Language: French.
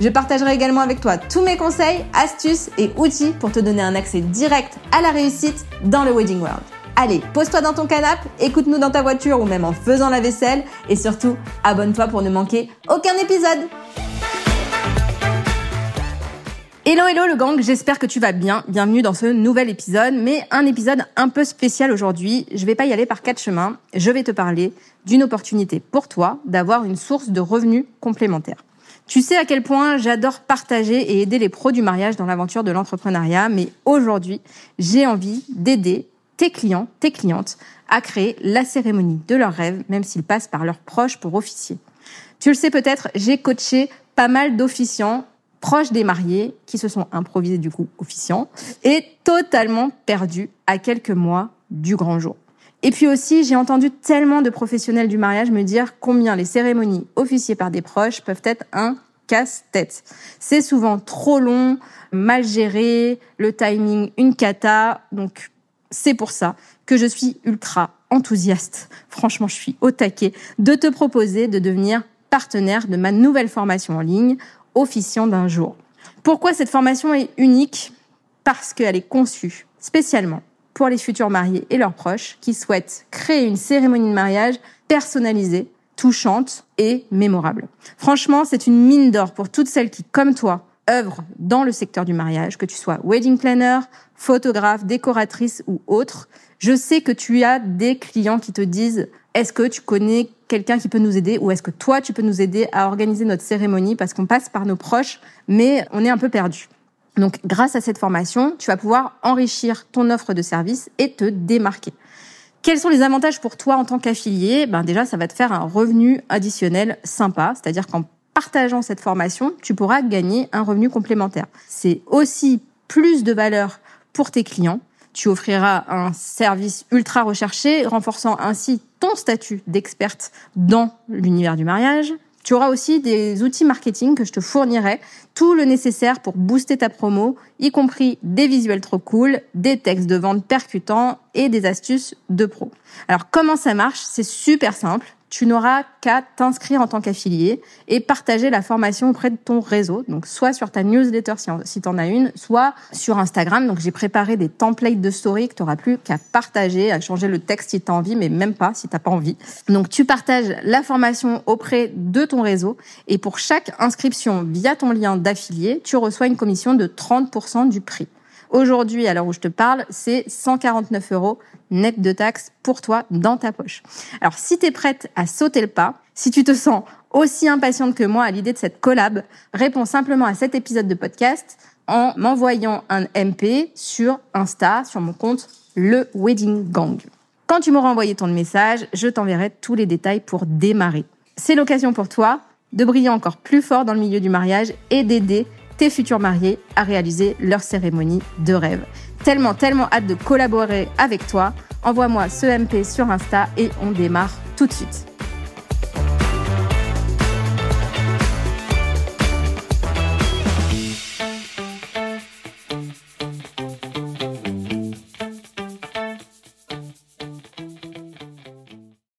Je partagerai également avec toi tous mes conseils, astuces et outils pour te donner un accès direct à la réussite dans le Wedding World. Allez, pose-toi dans ton canapé, écoute-nous dans ta voiture ou même en faisant la vaisselle et surtout, abonne-toi pour ne manquer aucun épisode. Hello hello le gang, j'espère que tu vas bien. Bienvenue dans ce nouvel épisode, mais un épisode un peu spécial aujourd'hui. Je vais pas y aller par quatre chemins. Je vais te parler d'une opportunité pour toi d'avoir une source de revenus complémentaire. Tu sais à quel point j'adore partager et aider les pros du mariage dans l'aventure de l'entrepreneuriat, mais aujourd'hui, j'ai envie d'aider tes clients, tes clientes à créer la cérémonie de leurs rêves, même s'ils passent par leurs proches pour officier. Tu le sais peut-être, j'ai coaché pas mal d'officiants proches des mariés qui se sont improvisés du coup officiants et totalement perdus à quelques mois du grand jour. Et puis aussi, j'ai entendu tellement de professionnels du mariage me dire combien les cérémonies officiées par des proches peuvent être un casse-tête. C'est souvent trop long, mal géré, le timing une cata. Donc, c'est pour ça que je suis ultra enthousiaste. Franchement, je suis au taquet de te proposer de devenir partenaire de ma nouvelle formation en ligne, officiant d'un jour. Pourquoi cette formation est unique? Parce qu'elle est conçue spécialement pour les futurs mariés et leurs proches qui souhaitent créer une cérémonie de mariage personnalisée, touchante et mémorable. Franchement, c'est une mine d'or pour toutes celles qui, comme toi, œuvrent dans le secteur du mariage, que tu sois wedding planner, photographe, décoratrice ou autre. Je sais que tu as des clients qui te disent est-ce que tu connais quelqu'un qui peut nous aider ou est-ce que toi tu peux nous aider à organiser notre cérémonie parce qu'on passe par nos proches mais on est un peu perdu. Donc, grâce à cette formation, tu vas pouvoir enrichir ton offre de service et te démarquer. Quels sont les avantages pour toi en tant qu'affilié? Ben déjà, ça va te faire un revenu additionnel sympa, c'est-à-dire qu'en partageant cette formation, tu pourras gagner un revenu complémentaire. C'est aussi plus de valeur pour tes clients. Tu offriras un service ultra recherché, renforçant ainsi ton statut d'experte dans l'univers du mariage. Tu auras aussi des outils marketing que je te fournirai, tout le nécessaire pour booster ta promo, y compris des visuels trop cool, des textes de vente percutants et des astuces de pro. Alors comment ça marche? C'est super simple tu n'auras qu'à t'inscrire en tant qu'affilié et partager la formation auprès de ton réseau. Donc, soit sur ta newsletter si tu en as une, soit sur Instagram. Donc, j'ai préparé des templates de story que tu n'auras plus qu'à partager, à changer le texte si tu as envie, mais même pas si tu n'as pas envie. Donc, tu partages la formation auprès de ton réseau et pour chaque inscription via ton lien d'affilié, tu reçois une commission de 30% du prix. Aujourd'hui, à l'heure où je te parle, c'est 149 euros net de taxes pour toi dans ta poche. Alors, si tu es prête à sauter le pas, si tu te sens aussi impatiente que moi à l'idée de cette collab, réponds simplement à cet épisode de podcast en m'envoyant un MP sur Insta, sur mon compte Le Wedding Gang. Quand tu m'auras envoyé ton message, je t'enverrai tous les détails pour démarrer. C'est l'occasion pour toi de briller encore plus fort dans le milieu du mariage et d'aider tes futurs mariés à réaliser leur cérémonie de rêve. Tellement, tellement hâte de collaborer avec toi. Envoie-moi ce MP sur Insta et on démarre tout de suite.